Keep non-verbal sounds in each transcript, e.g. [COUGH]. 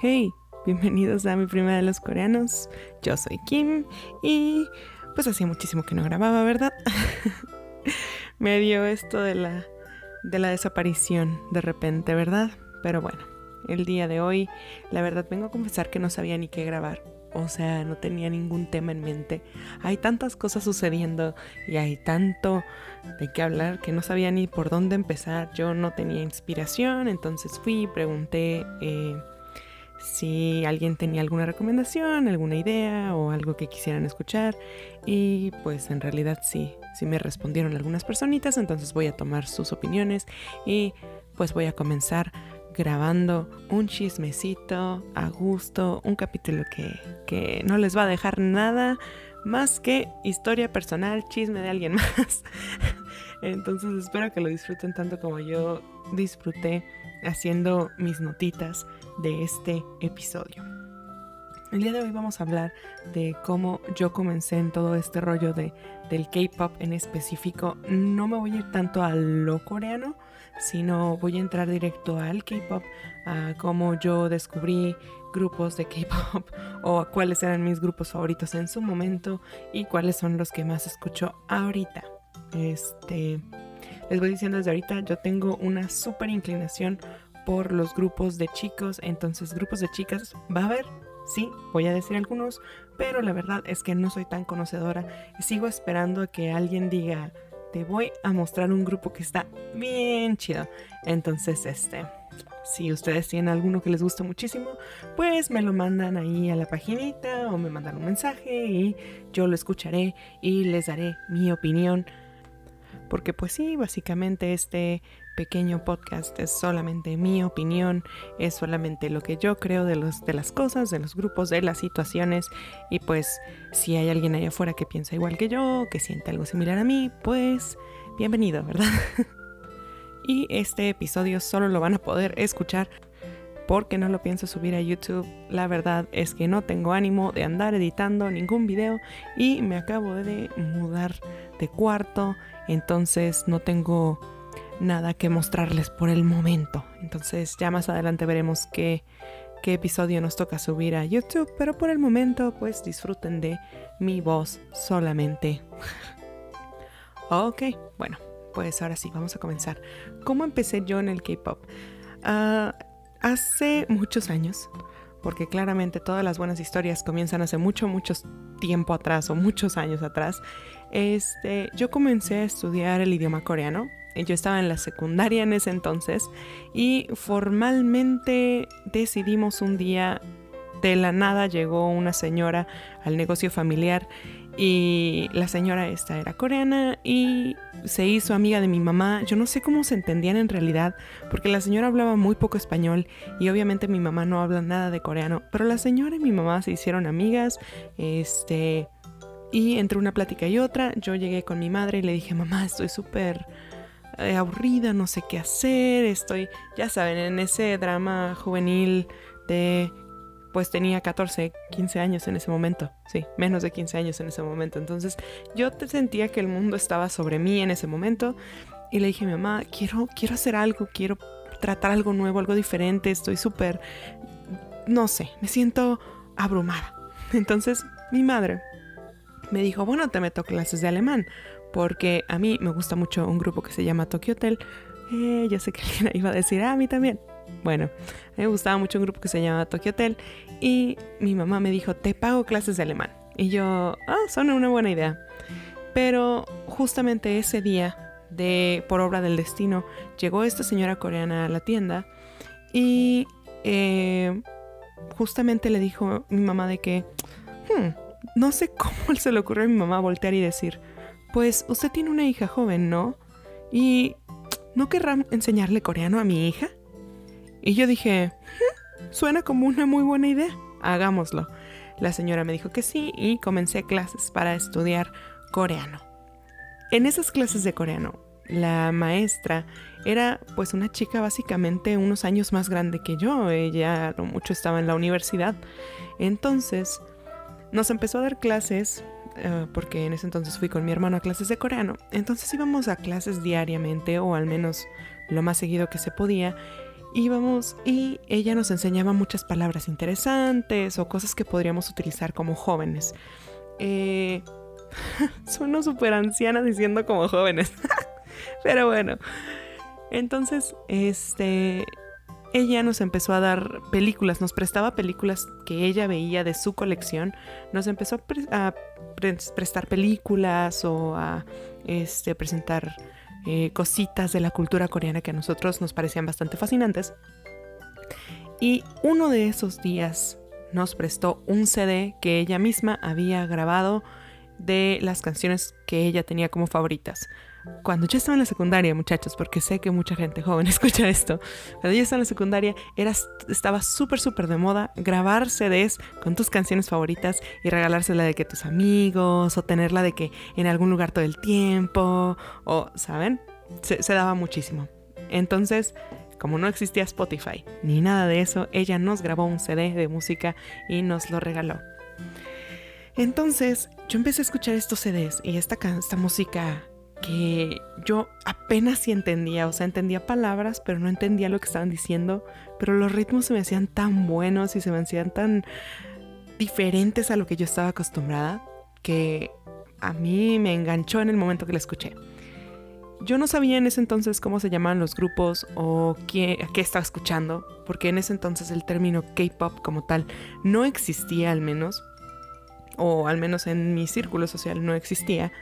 Hey, bienvenidos a mi primera de los coreanos. Yo soy Kim y pues hacía muchísimo que no grababa, ¿verdad? [LAUGHS] Me dio esto de la de la desaparición de repente, ¿verdad? Pero bueno, el día de hoy, la verdad vengo a confesar que no sabía ni qué grabar. O sea, no tenía ningún tema en mente. Hay tantas cosas sucediendo y hay tanto de qué hablar que no sabía ni por dónde empezar. Yo no tenía inspiración, entonces fui pregunté eh, si alguien tenía alguna recomendación, alguna idea o algo que quisieran escuchar. Y pues en realidad sí, sí me respondieron algunas personitas, entonces voy a tomar sus opiniones y pues voy a comenzar grabando un chismecito a gusto, un capítulo que, que no les va a dejar nada más que historia personal, chisme de alguien [LAUGHS] más. Entonces espero que lo disfruten tanto como yo disfruté haciendo mis notitas de este episodio. El día de hoy vamos a hablar de cómo yo comencé en todo este rollo de, del K-Pop en específico. No me voy a ir tanto a lo coreano, sino voy a entrar directo al K-Pop, a cómo yo descubrí grupos de K-Pop [LAUGHS] o cuáles eran mis grupos favoritos en su momento y cuáles son los que más escucho ahorita. Este, les voy diciendo desde ahorita, yo tengo una súper inclinación por los grupos de chicos, entonces grupos de chicas va a haber, sí, voy a decir algunos, pero la verdad es que no soy tan conocedora sigo esperando a que alguien diga, te voy a mostrar un grupo que está bien chido. Entonces, este, si ustedes tienen alguno que les gusta muchísimo, pues me lo mandan ahí a la paginita o me mandan un mensaje y yo lo escucharé y les daré mi opinión. Porque pues sí, básicamente este pequeño podcast es solamente mi opinión, es solamente lo que yo creo de, los, de las cosas, de los grupos, de las situaciones y pues si hay alguien allá afuera que piensa igual que yo, que siente algo similar a mí, pues bienvenido, ¿verdad? [LAUGHS] y este episodio solo lo van a poder escuchar porque no lo pienso subir a YouTube. La verdad es que no tengo ánimo de andar editando ningún video y me acabo de mudar de cuarto, entonces no tengo nada que mostrarles por el momento. Entonces ya más adelante veremos qué, qué episodio nos toca subir a YouTube, pero por el momento pues disfruten de mi voz solamente. [LAUGHS] ok, bueno, pues ahora sí, vamos a comenzar. ¿Cómo empecé yo en el K-Pop? Ah, hace muchos años, porque claramente todas las buenas historias comienzan hace mucho, mucho tiempo atrás o muchos años atrás, este, yo comencé a estudiar el idioma coreano yo estaba en la secundaria en ese entonces y formalmente decidimos un día, de la nada llegó una señora al negocio familiar y la señora esta era coreana y se hizo amiga de mi mamá. Yo no sé cómo se entendían en realidad, porque la señora hablaba muy poco español y obviamente mi mamá no habla nada de coreano, pero la señora y mi mamá se hicieron amigas, este, y entre una plática y otra, yo llegué con mi madre y le dije, mamá, estoy súper eh, aburrida, no sé qué hacer, estoy, ya saben, en ese drama juvenil de, pues tenía 14, 15 años en ese momento, sí, menos de 15 años en ese momento, entonces yo sentía que el mundo estaba sobre mí en ese momento y le dije a mi mamá, quiero, quiero hacer algo, quiero tratar algo nuevo, algo diferente, estoy súper, no sé, me siento abrumada. [LAUGHS] Entonces mi madre me dijo, bueno, te meto clases de alemán porque a mí me gusta mucho un grupo que se llama Tokyo Hotel. Eh, yo sé que [LAUGHS] alguien iba a decir, ah, a mí también. Bueno, a mí me gustaba mucho un grupo que se llama Tokyo Hotel y mi mamá me dijo, te pago clases de alemán. Y yo, ah, son una buena idea. Pero justamente ese día, de por obra del destino, llegó esta señora coreana a la tienda y eh, justamente le dijo mi mamá de que, hmm, no sé cómo [LAUGHS] se le ocurrió a mi mamá voltear y decir, pues usted tiene una hija joven, ¿no? Y ¿no querrá enseñarle coreano a mi hija? Y yo dije, suena como una muy buena idea, hagámoslo. La señora me dijo que sí y comencé clases para estudiar coreano. En esas clases de coreano, la maestra era pues una chica básicamente unos años más grande que yo, ella mucho estaba en la universidad. Entonces, nos empezó a dar clases eh, porque en ese entonces fui con mi hermano a clases de coreano. Entonces íbamos a clases diariamente o al menos lo más seguido que se podía. íbamos y ella nos enseñaba muchas palabras interesantes o cosas que podríamos utilizar como jóvenes. Eh, [LAUGHS] sueno súper anciana diciendo como jóvenes. [LAUGHS] Pero bueno. Entonces, este. Ella nos empezó a dar películas, nos prestaba películas que ella veía de su colección, nos empezó a, prestar películas o a este, presentar eh, cositas de la cultura coreana que a nosotros nos parecían bastante fascinantes. Y uno de esos días nos prestó un CD que ella misma había grabado de las canciones que ella tenía como favoritas. Cuando yo estaba en la secundaria, muchachos, porque sé que mucha gente joven [LAUGHS] escucha esto, cuando yo estaba en la secundaria era, estaba súper, súper de moda grabar CDs con tus canciones favoritas y regalársela de que tus amigos o tenerla de que en algún lugar todo el tiempo o, ¿saben? Se, se daba muchísimo. Entonces, como no existía Spotify ni nada de eso, ella nos grabó un CD de música y nos lo regaló. Entonces yo empecé a escuchar estos CDs y esta, esta música que yo apenas sí entendía, o sea, entendía palabras, pero no entendía lo que estaban diciendo, pero los ritmos se me hacían tan buenos y se me hacían tan diferentes a lo que yo estaba acostumbrada, que a mí me enganchó en el momento que la escuché. Yo no sabía en ese entonces cómo se llamaban los grupos o qué, a qué estaba escuchando, porque en ese entonces el término K-pop como tal no existía al menos, o al menos en mi círculo social no existía.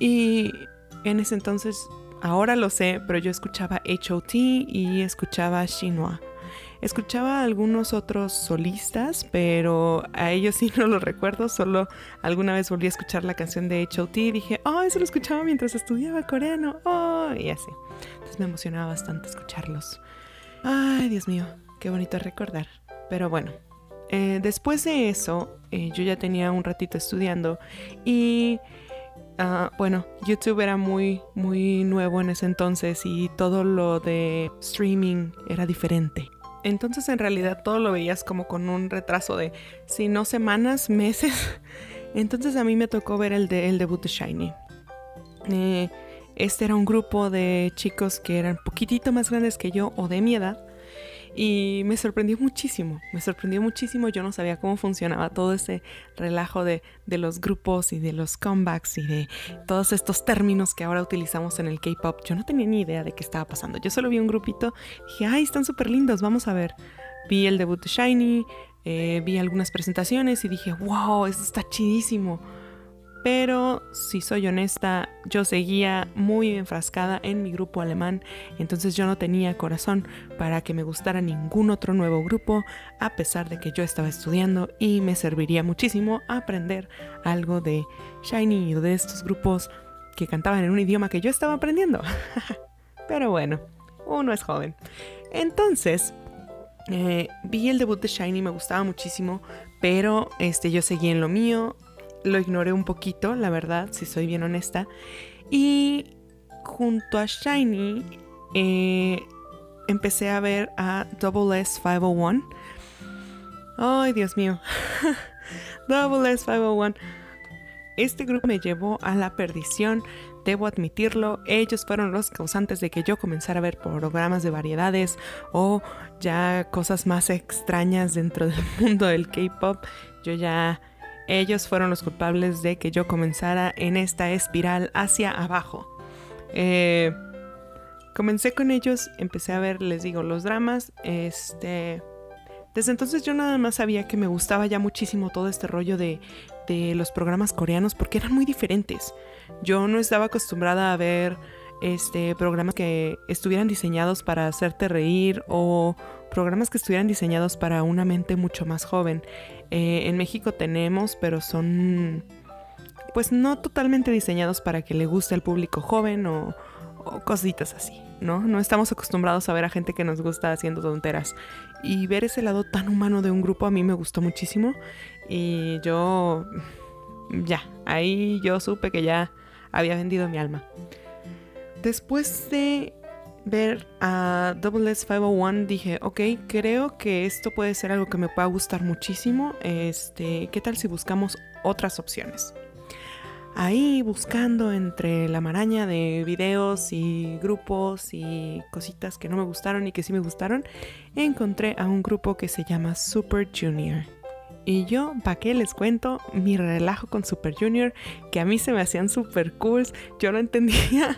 Y en ese entonces, ahora lo sé, pero yo escuchaba HOT y escuchaba Shinwa. Escuchaba a algunos otros solistas, pero a ellos sí [LAUGHS] no los recuerdo. Solo alguna vez volví a escuchar la canción de HOT y dije, oh, eso lo escuchaba mientras estudiaba coreano. Oh, y así. Entonces me emocionaba bastante escucharlos. Ay, Dios mío, qué bonito recordar. Pero bueno, eh, después de eso, eh, yo ya tenía un ratito estudiando y ah, bueno, YouTube era muy, muy nuevo en ese entonces y todo lo de streaming era diferente. Entonces en realidad todo lo veías como con un retraso de, si no semanas, [LAUGHS] meses. Entonces a mí me tocó ver el, de, el debut de Shiny. Eh, este era un grupo de chicos que eran poquitito más grandes que yo o de mi edad y me sorprendió muchísimo, me sorprendió muchísimo, yo no sabía cómo funcionaba todo ese relajo de, los grupos y de los comebacks y de todos estos términos que ahora utilizamos en el K-Pop. Yo no tenía ni idea de qué estaba pasando, yo solo vi un grupito, dije, ay, están súper lindos, vamos a ver. Vi el debut de Shiny, eh, vi algunas presentaciones y dije, wow, esto está chidísimo. Pero si soy honesta, yo seguía muy enfrascada en mi grupo alemán, entonces yo no tenía corazón para que me gustara ningún otro nuevo grupo, a pesar de que yo estaba estudiando y me serviría muchísimo aprender algo de Shiny y de estos grupos que cantaban en un idioma que yo estaba aprendiendo. [LAUGHS] Pero bueno, uno es joven. Entonces, eh, vi el debut de Shiny, me gustaba muchísimo, pero este, yo seguí en lo mío, lo ignoré un poquito, la verdad, si soy bien honesta. Y junto a Shiny eh, empecé a ver a Double S 501. Ay, Dios mío. [LAUGHS] Double S 501. Este grupo me llevó a la perdición, debo admitirlo. Ellos fueron los causantes de que yo comenzara a ver programas de variedades o ya cosas más extrañas dentro del [LAUGHS] mundo del K-pop. Yo ya ellos fueron los culpables de que yo comenzara en esta espiral hacia abajo. Eh, comencé con ellos, empecé a ver, les digo, los dramas. Este, desde entonces yo nada más sabía que me gustaba ya muchísimo todo este rollo de, de los programas coreanos porque eran muy diferentes. Yo no estaba acostumbrada a ver este, programas que estuvieran diseñados para hacerte reír o programas que estuvieran diseñados para una mente mucho más joven. Eh, en México tenemos, pero son pues no totalmente diseñados para que le guste al público joven o, cositas así, ¿no? No estamos acostumbrados a ver a gente que nos gusta haciendo tonteras. Y ver ese lado tan humano de un grupo a mí me gustó muchísimo. Y yo, ya, ahí yo supe que ya había vendido mi alma. Después de ver a Double S 501 dije, ok, creo que esto puede ser algo que me pueda gustar muchísimo. Este, ¿qué tal si buscamos otras opciones? ahí buscando entre la maraña de videos y grupos y cositas que no me gustaron y que sí me gustaron, encontré a un grupo que se llama Super Junior. Y yo, ¿para qué les cuento mi relajo con Super Junior? Que a mí se me hacían super cool. Yo no entendía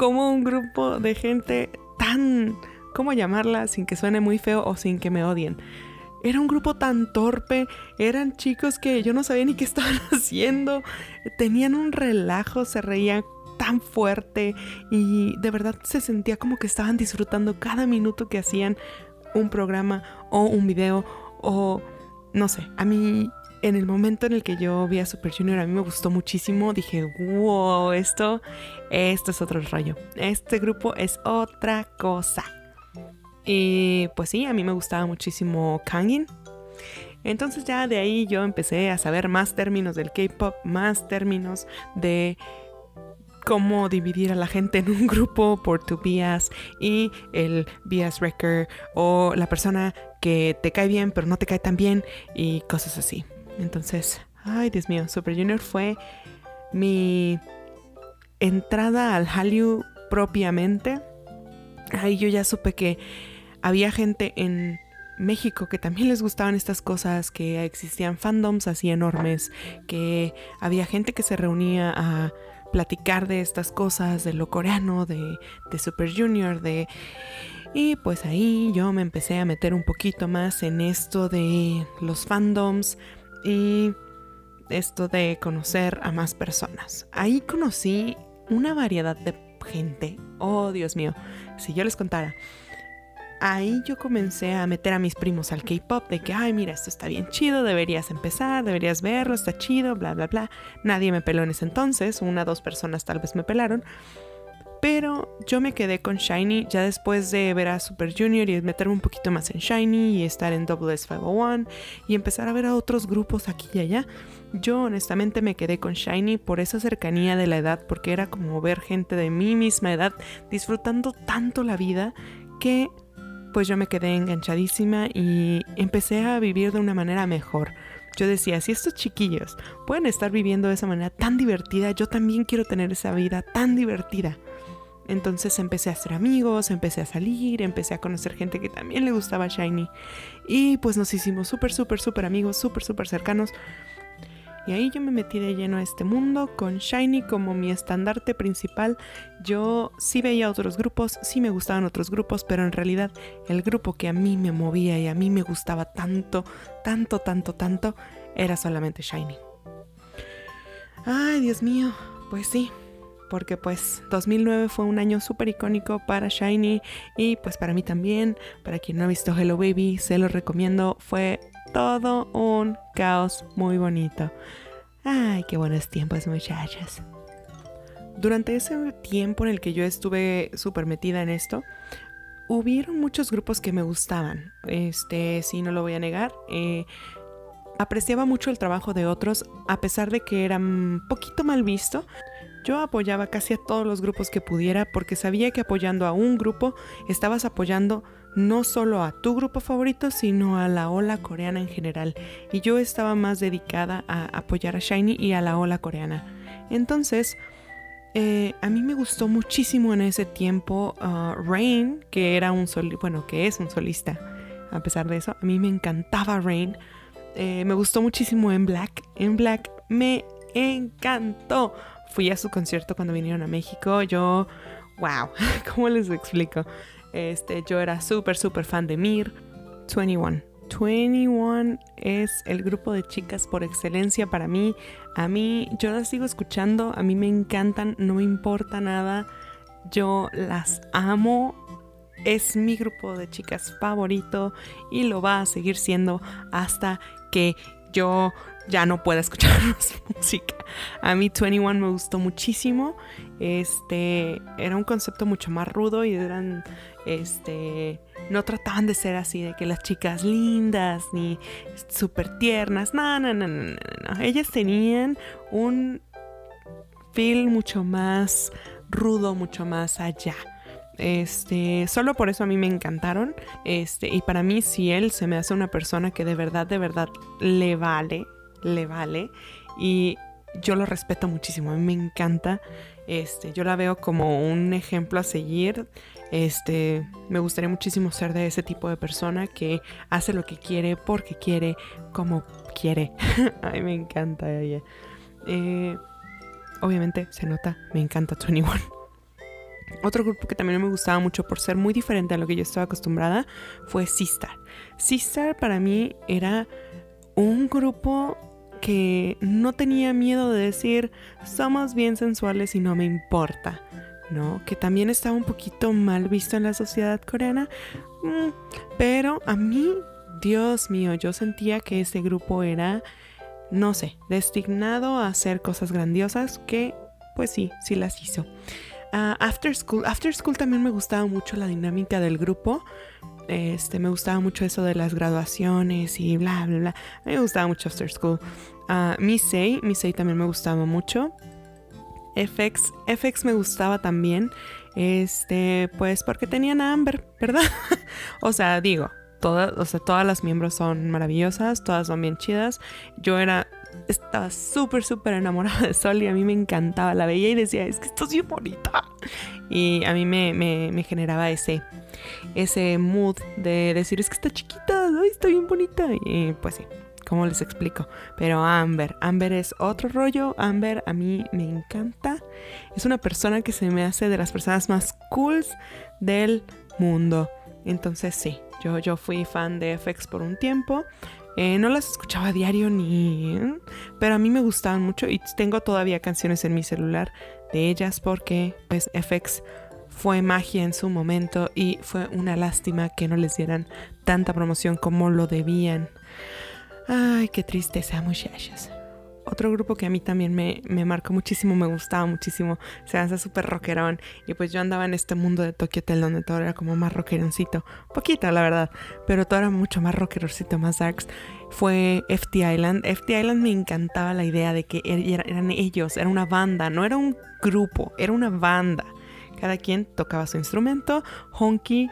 cómo un grupo de gente tan... ¿Cómo llamarla sin que suene muy feo o sin que me odien? Era un grupo tan torpe, eran chicos que yo no sabía ni qué [LAUGHS] estaban haciendo, tenían un relajo, se reían tan fuerte y de verdad se sentía como que estaban disfrutando cada minuto que hacían un programa o un video o no sé, a mí en el momento en el que yo vi a Super Junior a mí me gustó muchísimo, dije, wow, esto, esto es otro rollo, este grupo es otra cosa. Y pues sí, a mí me gustaba muchísimo Kangin. Entonces ya de ahí yo empecé a saber más términos del K-Pop, más términos de cómo dividir a la gente en un grupo por tu bias y el bias wrecker o la persona que te cae bien pero no te cae tan bien y cosas así. Entonces, ay Dios mío, Super Junior fue mi entrada al Hallyu propiamente. Ahí yo ya supe que había gente en México que también les gustaban estas cosas, que existían fandoms así enormes, que había gente que se reunía a platicar de estas cosas, de lo coreano, de, de Super Junior, de... Y pues ahí yo me empecé a meter un poquito más en esto de los fandoms y esto de conocer a más personas. Ahí conocí una variedad de gente. Oh, Dios mío, si yo les contara ahí yo comencé a meter a mis primos al K-pop de que, ay, mira, esto está bien chido, deberías empezar, deberías verlo, está chido, bla, bla, bla. Nadie me peló en ese entonces, una dos personas tal vez me pelaron. Pero yo me quedé con Shiny ya después de ver a Super Junior y meterme un poquito más en Shiny y estar en WS501 y empezar a ver a otros grupos aquí y allá. Yo honestamente me quedé con Shiny por esa cercanía de la edad, porque era como ver gente de mi misma edad disfrutando tanto la vida que pues yo me quedé enganchadísima y empecé a vivir de una manera mejor. Yo decía, si estos chiquillos pueden estar viviendo de esa manera tan divertida, yo también quiero tener esa vida tan divertida. Entonces empecé a hacer amigos, empecé a salir, empecé a conocer gente que también le gustaba Shiny. Y pues nos hicimos súper, súper, súper amigos, súper, súper cercanos. Y ahí yo me metí de lleno a este mundo con Shiny como mi estandarte principal. Yo sí veía otros grupos, sí me gustaban otros grupos, pero en realidad el grupo que a mí me movía y a mí me gustaba tanto, tanto, tanto, tanto, era solamente Shiny. Ay, Dios mío, pues sí, porque pues 2009 fue un año súper icónico para Shiny y pues para mí también, para quien no ha visto Hello Baby, se lo recomiendo, fue todo un caos muy bonito. Ay, qué buenos tiempos, muchachas. Durante ese tiempo en el que yo estuve súper metida en esto, hubieron muchos grupos que me gustaban. Este, sí, no lo voy a negar. Eh, apreciaba mucho el trabajo de otros, a pesar de que era un poquito mal visto. Yo apoyaba casi a todos los grupos que pudiera porque sabía que apoyando a un grupo estabas apoyando no solo a tu grupo favorito, sino a la ola coreana en general. Y yo estaba más dedicada a apoyar a Shiny y a la ola coreana. Entonces, eh, a mí me gustó muchísimo en ese tiempo uh, Rain, que era un sol bueno, que es un solista. A pesar de eso, a mí me encantaba Rain. Eh, me gustó muchísimo en Black. En Black me encantó. Fui a su concierto cuando vinieron a México. Yo, wow, [LAUGHS] ¿cómo les explico? Este, yo era súper, súper fan de Mir. 21. 21 es el grupo de chicas por excelencia para mí. A mí, yo las sigo escuchando, a mí me encantan, no me importa nada. Yo las amo. Es mi grupo de chicas favorito y lo va a seguir siendo hasta que yo ya no pueda escuchar [LAUGHS] más música. A mí 21 me gustó muchísimo. Este era un concepto mucho más rudo y eran este no trataban de ser así de que las chicas lindas ni súper tiernas. No, no, no, no, Ellas tenían un feel mucho más rudo, mucho más allá. Este, solo por eso a mí me encantaron. Este, y para mí, si él se me hace una persona que de verdad, de verdad le vale, le vale. Y yo lo respeto muchísimo, a mí me encanta. Este, yo la veo como un ejemplo a seguir. Este, me gustaría muchísimo ser de ese tipo de persona que hace lo que quiere, porque quiere, como quiere. [LAUGHS] Ay, me encanta ella. Eh, obviamente se nota, me encanta [LAUGHS] 21. Otro grupo que también me gustaba mucho por ser muy diferente a lo que yo estaba acostumbrada fue Sistar. Sistar para mí era un grupo que no tenía miedo de decir somos bien sensuales y no me importa, ¿no? Que también estaba un poquito mal visto en la sociedad coreana, mm, pero a mí, Dios mío, yo sentía que ese grupo era, no sé, destinado a hacer cosas grandiosas que, pues sí, sí las hizo. Ah, after School, After School también me gustaba mucho la dinámica del grupo. Este, me gustaba mucho eso de las graduaciones y bla, bla, bla. A mí me gustaba mucho After School. Uh, Missei, Missei también me gustaba mucho. FX, FX me gustaba también. Este, pues porque tenían a Amber, ¿verdad? [LAUGHS] o sea, digo, todas, o sea, todas las miembros son maravillosas, todas son bien chidas. Yo era estaba súper, súper enamorada de Sol y a mí me encantaba. La veía y decía, es que estás bien bonita. Y a mí me, me, generaba ese, ese mood de decir, es que está chiquita, está bien bonita. Y pues sí, ¿cómo les explico? Pero Amber, Amber es otro rollo. Amber a mí me encanta. Es una persona que se me hace de las personas más cools del mundo. Entonces sí, yo, yo fui fan de FX por un tiempo. Eh, no las escuchaba a diario ni... Pero a mí me gustaban mucho y tengo todavía canciones en mi celular de ellas porque pues FX fue magia en su momento y fue una lástima que no les dieran tanta promoción como lo debían. Ay, qué tristeza, muchachas. Otro grupo que a mí también me, marcó muchísimo, me gustaba muchísimo, se hace súper rockerón. Y pues yo andaba en este mundo de Tokyo Hotel donde todo era como más rockeroncito. Poquito, la verdad, pero todo era mucho más rockeroncito, más darks. Fue FT Island. FT Island me encantaba la idea de que er, eran ellos, era una banda, no era un grupo, era una banda. Cada quien tocaba su instrumento, honky.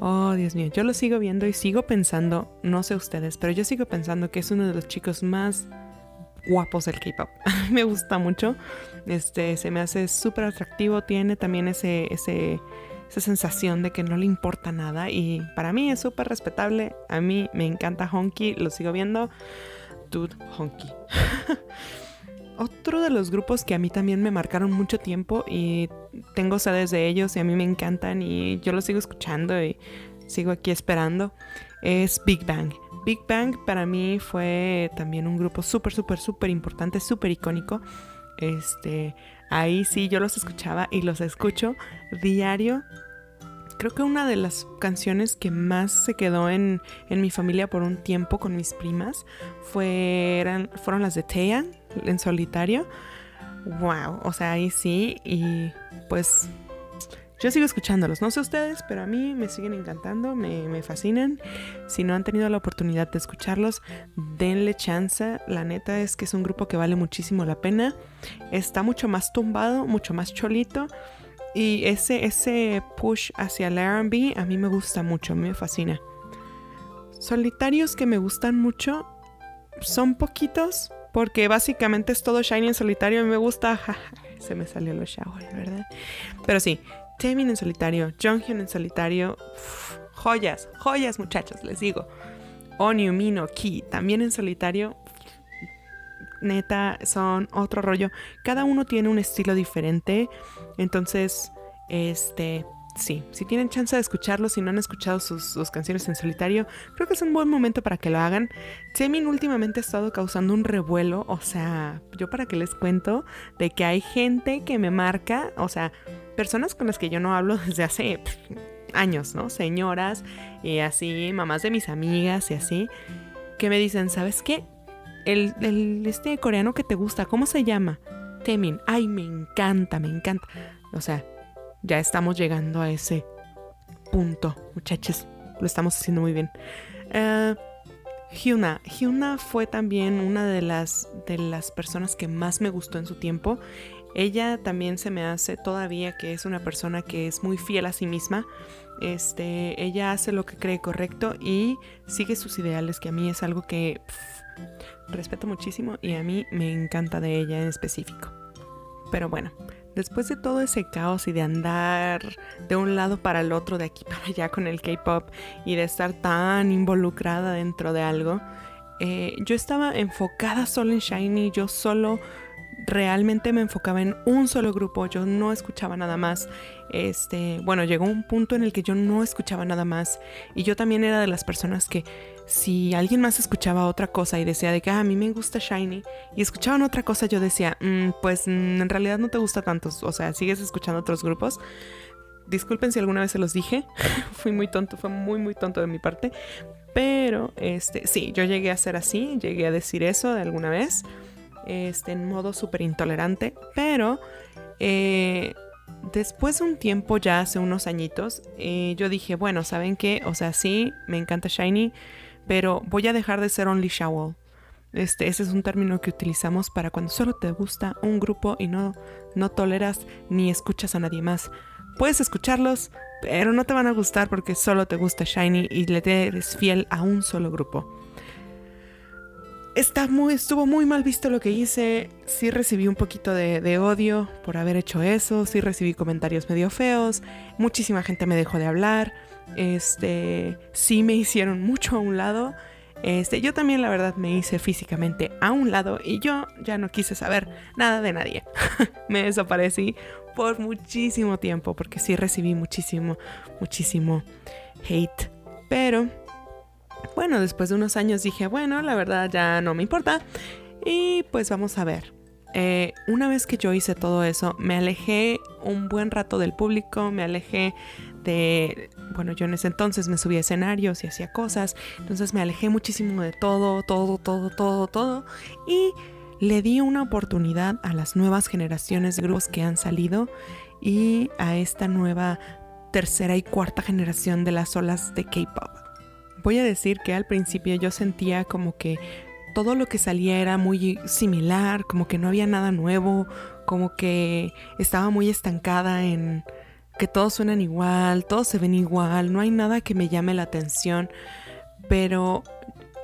Oh, Dios mío, yo lo sigo viendo y sigo pensando, no sé ustedes, pero yo sigo pensando que es uno de los chicos más guapos el K-pop. [LAUGHS] me gusta mucho. Este, se me hace súper atractivo. Tiene también ese, ese, esa sensación de que no le importa nada. Y para mí es súper respetable. A mí me encanta Honky. Lo sigo viendo. Dude, Honky. [LAUGHS] Otro de los grupos que a mí también me marcaron mucho tiempo y tengo sedes de ellos y a mí me encantan y yo los sigo escuchando y sigo aquí esperando es Big Bang. Big Bang para mí fue también un grupo súper, súper, súper importante, súper icónico. Este, ahí sí yo los escuchaba y los escucho diario. Creo que una de las canciones que más se quedó en, mi familia por un tiempo con mis primas fueron las de Taeyeon en solitario. Wow, o sea, ahí sí. Y pues yo sigo escuchándolos, no sé ustedes, pero a mí me siguen encantando, me, fascinan. Si no han tenido la oportunidad de escucharlos, denle chance. La neta es que es un grupo que vale muchísimo la pena. Está mucho más tumbado, mucho más cholito. Y ese, ese push hacia el RB a mí me gusta mucho, me fascina. Solitarios que me gustan mucho son poquitos, porque básicamente es todo shiny en solitario. A mí me gusta. [LAUGHS] se me salió los showers, ¿verdad? Pero sí, Taemin en solitario, Jonghyun en solitario, joyas, joyas muchachos, les digo. Onyu, Mino, Ki, también en solitario, neta, son otro rollo. Cada uno tiene un estilo diferente, entonces, este, sí, si tienen chance de escucharlo, si no han escuchado sus, canciones en solitario, creo que es un buen momento para que lo hagan. Taemin últimamente ha estado causando un revuelo, o sea, yo para que les cuento de que hay gente que me marca, o sea, personas con las que yo no hablo [LAUGHS] desde hace años, ¿no? Señoras y así, mamás de mis amigas y así, que me dicen, ¿sabes qué? El, el este coreano que te gusta, ¿cómo se llama? Temin. Ay, me encanta, me encanta. O sea, ya estamos llegando a ese punto, muchachos. Lo estamos haciendo muy bien. Uh, Hyuna. Hyuna fue también una de las, de las personas que más me gustó en su tiempo. Ella también se me hace todavía que es una persona que es muy fiel a sí misma. Este, ella hace lo que cree correcto y sigue sus ideales, que a mí es algo que respeto muchísimo y a mí me encanta de ella en específico. Pero bueno, después de todo ese caos y de andar de un lado para el otro, de aquí [LAUGHS] para allá con el K-Pop y de estar tan involucrada dentro de algo, eh, yo estaba enfocada solo en Shiny, yo solo realmente me enfocaba en un solo grupo, yo no escuchaba nada más. Este, bueno, llegó un punto en el que yo no escuchaba nada más y yo también era de las personas que si alguien más escuchaba otra cosa y decía de que ah, a mí me gusta Shiny y escuchaban otra cosa, yo decía, mm, pues mm, en realidad no te gusta tanto, o sea, sigues escuchando otros grupos. Disculpen si alguna vez se los dije, [LAUGHS] fui muy tonto, fue muy muy tonto de mi parte, pero este, sí, yo llegué a ser así, llegué a decir eso de alguna vez este, en modo súper intolerante, pero eh, después de un tiempo, ya hace unos añitos, eh, yo dije, bueno, ¿saben qué? O sea, sí, me encanta Shiny, pero voy a dejar de ser Only Shower. Este, ese es un término que utilizamos para cuando solo te gusta un grupo y no, no toleras ni escuchas a nadie más. Puedes escucharlos, pero no te van a gustar porque solo te gusta Shiny y le eres fiel a un solo grupo está muy, estuvo muy mal visto lo que hice. Sí recibí un poquito de, odio por haber hecho eso. Sí recibí comentarios medio feos. Muchísima gente me dejó de hablar. Este, sí me hicieron mucho a un lado. Este, yo también la verdad me hice físicamente a un lado y yo ya no quise saber nada de nadie. [LAUGHS] me desaparecí por muchísimo tiempo porque sí recibí muchísimo, muchísimo hate. Pero bueno, después de unos años dije, bueno, la verdad ya no me importa. Y pues vamos a ver. Eh, una vez que yo hice todo eso, me alejé un buen rato del público, me alejé de, bueno, yo en ese entonces me subía a escenarios y hacía cosas, entonces me alejé muchísimo de todo, todo, todo, todo, todo, y le di una oportunidad a las nuevas generaciones de grupos que han salido y a esta nueva tercera y cuarta generación de las olas de K-Pop. Voy a decir que al principio yo sentía como que todo lo que salía era muy similar, como que no había nada nuevo, como que estaba muy estancada en que todos suenan igual, todos se ven igual, no hay nada que me llame la atención. Pero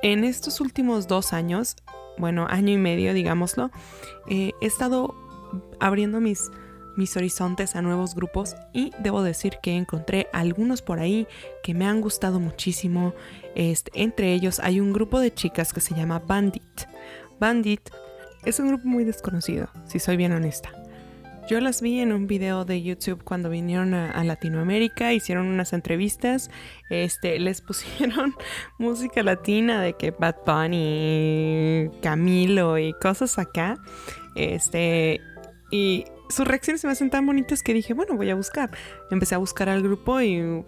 en estos últimos dos años, bueno, año y medio, digámoslo, eh, he estado abriendo mis mis horizontes a nuevos grupos y debo decir que encontré algunos por ahí que me han gustado muchísimo. Este, entre ellos hay un grupo de chicas que se llama Bandit. Bandit es un grupo muy desconocido, si soy bien honesta. Yo las vi en un video de YouTube cuando vinieron a, Latinoamérica, hicieron unas entrevistas, este, [LAUGHS] les pusieron [LAUGHS] música latina de que Bad Bunny, Camilo y cosas acá. Este, y sus reacciones se me hacen tan bonitas que dije, bueno, voy a buscar. Empecé a buscar al grupo y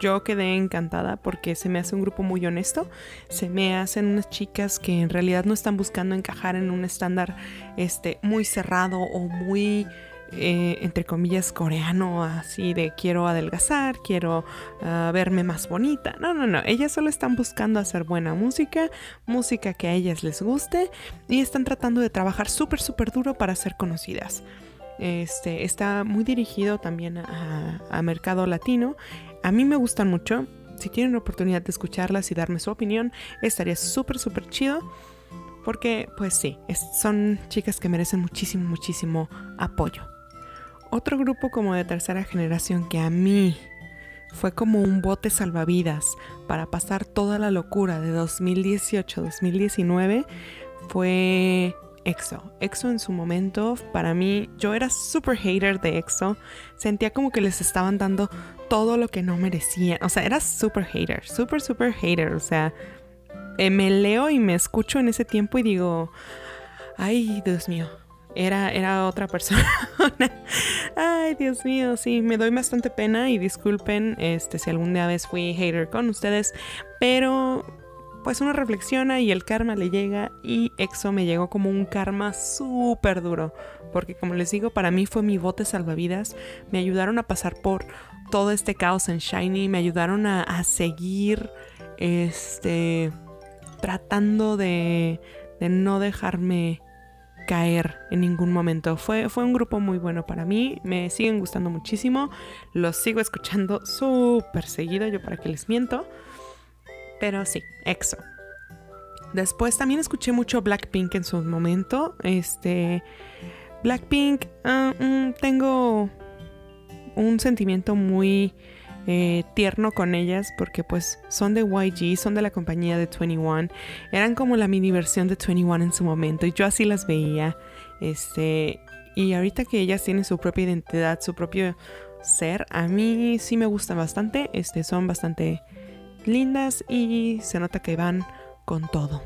yo quedé encantada porque se me hace un grupo muy honesto. Se me hacen unas chicas que en realidad no están buscando encajar en un estándar este, muy cerrado o muy eh, entre comillas, coreano, así de quiero adelgazar, quiero ah, verme más bonita. No, no, no, ellas solo están buscando hacer buena música, música que a ellas les guste y están tratando de trabajar súper, súper duro para ser conocidas. Este, está muy dirigido también a, mercado latino. A mí me gustan mucho. Si tienen la oportunidad de escucharlas y darme su opinión, estaría súper, súper chido. Porque, pues sí, son chicas que merecen muchísimo, muchísimo apoyo. Otro grupo como de tercera generación que a mí fue como un bote salvavidas para pasar toda la locura de 2018-2019 fue EXO. EXO en su momento, para mí, yo era super hater de EXO. Sentía como que les estaban dando todo lo que no merecían. O sea, era super hater, super, super hater. O sea, eh, me leo y me escucho en ese tiempo y digo, ay, Dios mío, era, era otra persona. [LAUGHS] Ay, Dios mío, sí, me doy bastante pena y disculpen este, si algún día vez fui hater con ustedes, pero pues uno reflexiona y el karma le llega y EXO me llegó como un karma súper duro, porque como les digo, para mí fue mi bote salvavidas, me ayudaron a pasar por todo este caos en Shiny, me ayudaron a, a seguir este tratando de, de no dejarme caer en ningún momento. Fue, fue un grupo muy bueno para mí, me siguen gustando muchísimo, los sigo escuchando súper seguido, yo para que les miento. Pero sí, EXO. Después también escuché mucho Blackpink en su momento. Este. Blackpink, ah, mm, tengo un sentimiento muy eh, tierno con ellas porque pues son de YG, son de la compañía de 21. Eran como la mini versión de 21 en su momento y yo así las veía. Este, y ahorita que ellas tienen su propia identidad, su propio ser, a mí sí me gustan bastante. Este, son bastante lindas y se nota que van con todo.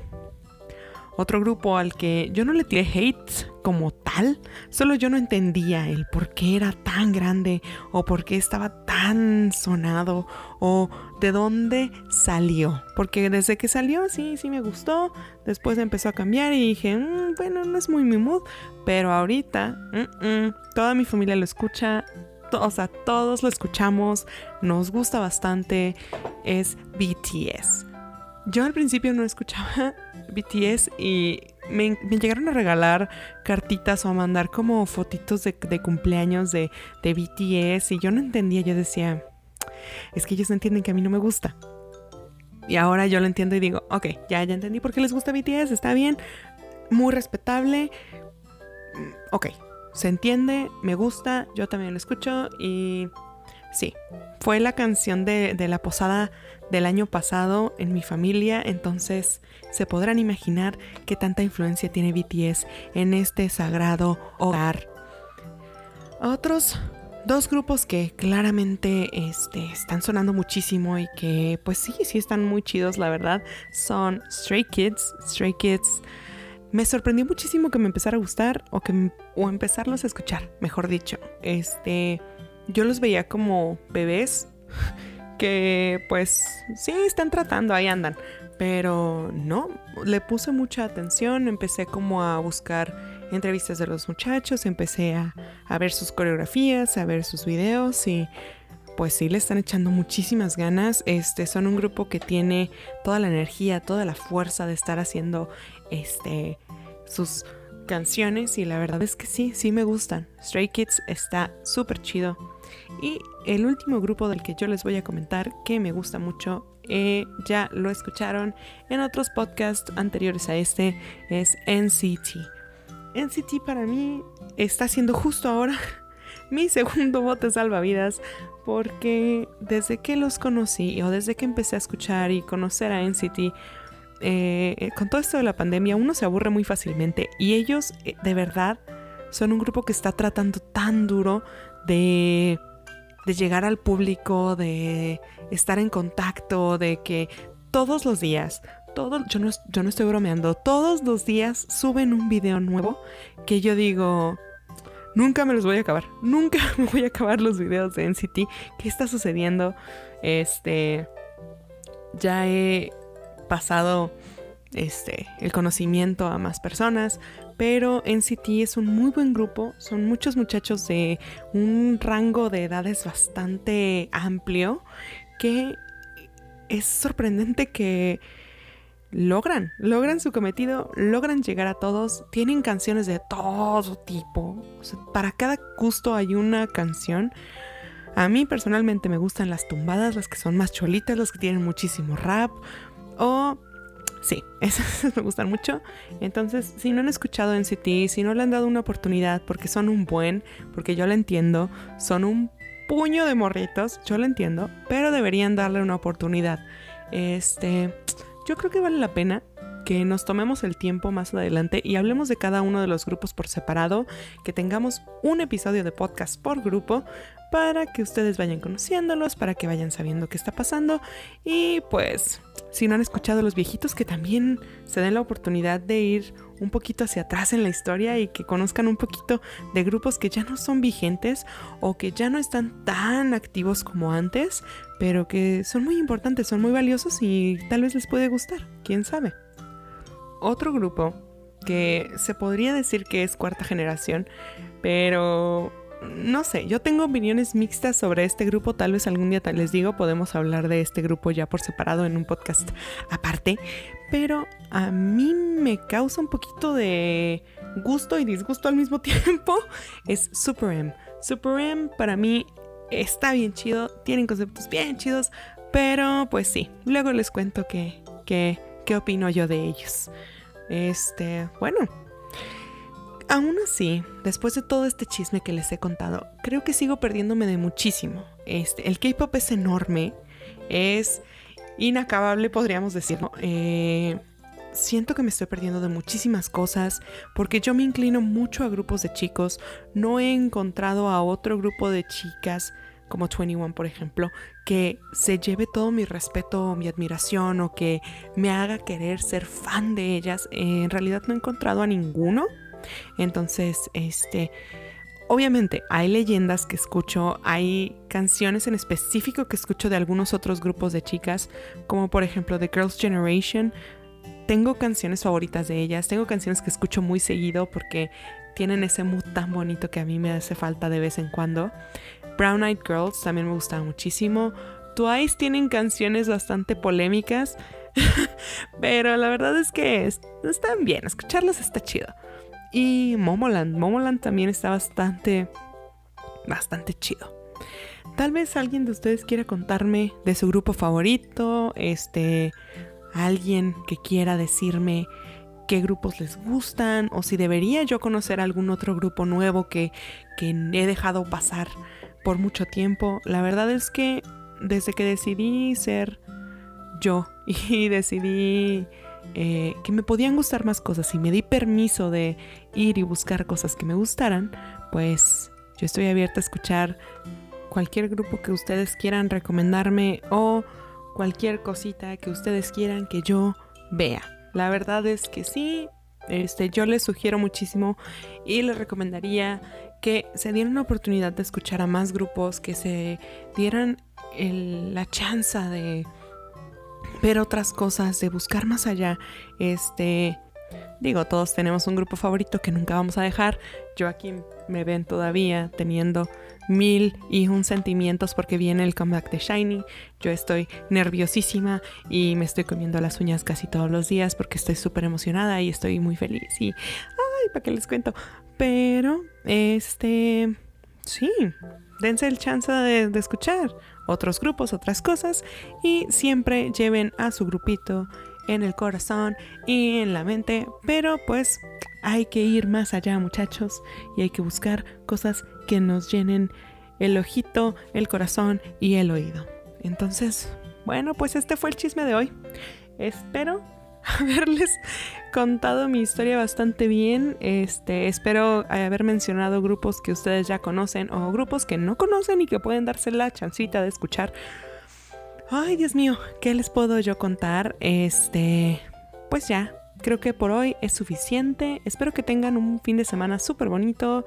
Otro grupo al que yo no le tiré hate como tal, solo yo no entendía el por qué era tan grande o por qué estaba tan sonado o de dónde salió. Porque desde que salió sí, sí me gustó, después empezó a cambiar y dije, mm, bueno, no es muy mi mood, pero ahorita mm, mm, toda mi familia lo escucha, o sea, todos lo escuchamos, nos gusta bastante, es BTS. Yo al principio no escuchaba BTS y me, llegaron a regalar cartitas o a mandar como fotitos de, cumpleaños de, BTS y yo no entendía, yo decía, es que ellos no entienden que a mí no me gusta. Y ahora yo lo entiendo y digo, ok, ya, ya entendí por qué les gusta BTS, está bien, muy respetable, ok, se entiende, me gusta, yo también lo escucho y sí, fue la canción de, de la posada del año pasado en mi familia, entonces se podrán imaginar qué tanta influencia tiene BTS en este sagrado hogar. Otros dos grupos que claramente este, están sonando muchísimo y que pues sí, sí están muy chidos, la verdad, son Stray Kids. Stray Kids me sorprendió muchísimo que me empezara a gustar o que o empezarlos a escuchar, mejor dicho. Este, yo los veía como bebés que pues sí, están tratando, ahí andan. Pero no, le puse mucha atención, empecé como a buscar entrevistas de los muchachos, empecé a, ver sus coreografías, a ver sus videos y pues sí le están echando muchísimas ganas. Este son un grupo que tiene toda la energía, toda la fuerza de estar haciendo este sus canciones y la verdad es que sí, sí me gustan. Stray Kids está súper chido. Y el último grupo del que yo les voy a comentar que me gusta mucho, eh, ya lo escucharon en otros podcasts anteriores a este, es NCT. NCT para mí está siendo justo ahora [LAUGHS] mi segundo bote salvavidas porque desde que los conocí o desde que empecé a escuchar y conocer a NCT, eh, con todo esto de la pandemia uno se aburre muy fácilmente y ellos eh, de verdad son un grupo que está tratando tan duro de de llegar al público, de estar en contacto, de que todos los días, todo, yo, no, yo no estoy bromeando, todos los días suben un video nuevo que yo digo, nunca me los voy a acabar, nunca [LAUGHS] me voy a acabar los videos de NCT. ¿Qué está sucediendo? Este, ya he pasado este, el conocimiento a más personas, pero NCT es un muy buen grupo, son muchos muchachos de un rango de edades bastante amplio que es sorprendente que logran, logran su cometido, logran llegar a todos, tienen canciones de todo tipo, para cada gusto hay una canción. A mí personalmente me gustan las tumbadas, las que son más cholitas, las que tienen muchísimo rap o Sí, [LAUGHS] esas me gustan mucho. Entonces, si no han escuchado NCT, si no le han dado una oportunidad porque son un buen, porque yo lo entiendo, son un puño de morritos, yo lo entiendo, pero deberían darle una oportunidad. Este, yo creo que vale la pena que nos tomemos el tiempo más adelante y hablemos de cada uno de los grupos por separado, que tengamos un episodio de podcast por grupo para que ustedes vayan conociéndolos, para que vayan sabiendo qué está pasando y pues si no han escuchado a los viejitos que también se den la oportunidad de ir un poquito hacia atrás en la historia y que conozcan un poquito de grupos que ya no son vigentes o que ya no están tan activos como antes, pero que son muy importantes, son muy valiosos y tal vez les puede gustar, quién sabe. Otro grupo que se podría decir que es cuarta generación, pero no sé, yo tengo opiniones mixtas sobre este grupo, tal vez algún día les digo, podemos hablar de este grupo ya por separado en un podcast aparte, pero a mí me causa un poquito de gusto y disgusto al mismo [LAUGHS] tiempo, es Super M. Super M para mí está bien chido, tienen conceptos bien chidos, pero pues sí, luego les cuento que, que, qué opino yo de ellos. Este, bueno. Aún así, después de todo este chisme que les he contado, creo que sigo perdiéndome de muchísimo. Este, el K-pop es enorme, es inacabable, podríamos decirlo. Eh, siento que me estoy perdiendo de muchísimas cosas porque yo me inclino mucho a grupos de chicos. No he encontrado a otro grupo de chicas como 21 por ejemplo, que se lleve todo mi respeto o mi admiración o que me haga querer ser fan de ellas. en realidad no he encontrado a ninguno. Entonces, este, Obviamente hay leyendas que escucho, hay canciones en específico que escucho de algunos otros grupos de chicas, como por ejemplo The Girls Generation. Tengo canciones favoritas de ellas, tengo canciones que escucho muy seguido porque tienen ese mood tan bonito que a mí me hace falta de vez en cuando. Brown Eyed Girls también me gustaba muchísimo. Twice tienen canciones bastante polémicas, [LAUGHS] pero la verdad es que están bien, escucharlas está chido. Y Momoland, Momoland también está bastante, bastante chido. Tal vez alguien de ustedes quiera contarme de su grupo favorito, este, alguien que quiera decirme qué grupos les gustan o si debería yo conocer algún otro grupo nuevo que, que he dejado pasar por mucho tiempo. La verdad es que desde que decidí ser yo [LAUGHS] y decidí eh, que me podían gustar más cosas y me di permiso de ir y buscar cosas que me gustaran, pues yo estoy abierta a escuchar cualquier grupo que ustedes quieran recomendarme o cualquier cosita que ustedes quieran que yo vea. La verdad es que sí, este, yo les sugiero muchísimo y les recomendaría que se dieran una oportunidad de escuchar a más grupos, que se dieran la chance de ver otras cosas, de buscar más allá. Este, digo, todos tenemos un grupo favorito que nunca vamos a dejar. Yo aquí me ven todavía teniendo mil y un sentimientos porque viene el comeback de Shiny. Yo estoy nerviosísima y me estoy comiendo las uñas casi todos los días porque estoy súper emocionada y estoy muy feliz. Y, ay, ¿para qué les cuento? Pero, este, sí, dense el chance de, de escuchar otros grupos, otras cosas y siempre lleven a su grupito en el corazón y en la mente, pero pues hay que ir más allá muchachos y hay que buscar cosas que nos llenen el ojito, el corazón y el oído. Entonces, bueno, pues este fue el chisme de hoy. Espero [LAUGHS] haberles contado mi historia bastante bien. Este, espero haber mencionado grupos que ustedes ya conocen o grupos que no conocen y que pueden darse la chancita de escuchar. Ay, Dios mío, ¿qué les puedo yo contar? Este, pues ya, creo que por hoy es suficiente. Espero que tengan un fin de semana súper bonito.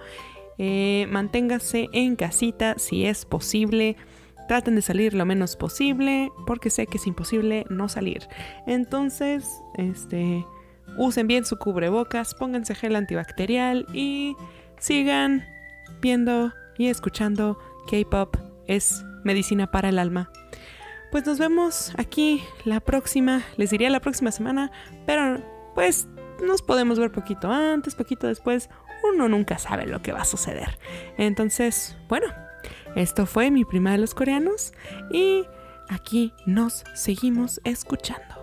Eh, manténgase en casita si es posible. Traten de salir lo menos posible porque sé que es imposible no salir. Entonces, este, usen bien su cubrebocas, pónganse gel antibacterial y sigan viendo y escuchando K-pop es medicina para el alma. Pues nos vemos aquí la próxima, les diría la próxima semana, pero pues nos podemos ver poquito antes, poquito después, uno nunca sabe lo que va a suceder. Entonces, bueno, esto fue mi prima de los coreanos y aquí nos seguimos escuchando.